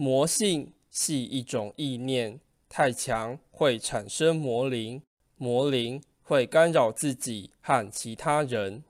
魔性系一种意念，太强会产生魔灵，魔灵会干扰自己和其他人。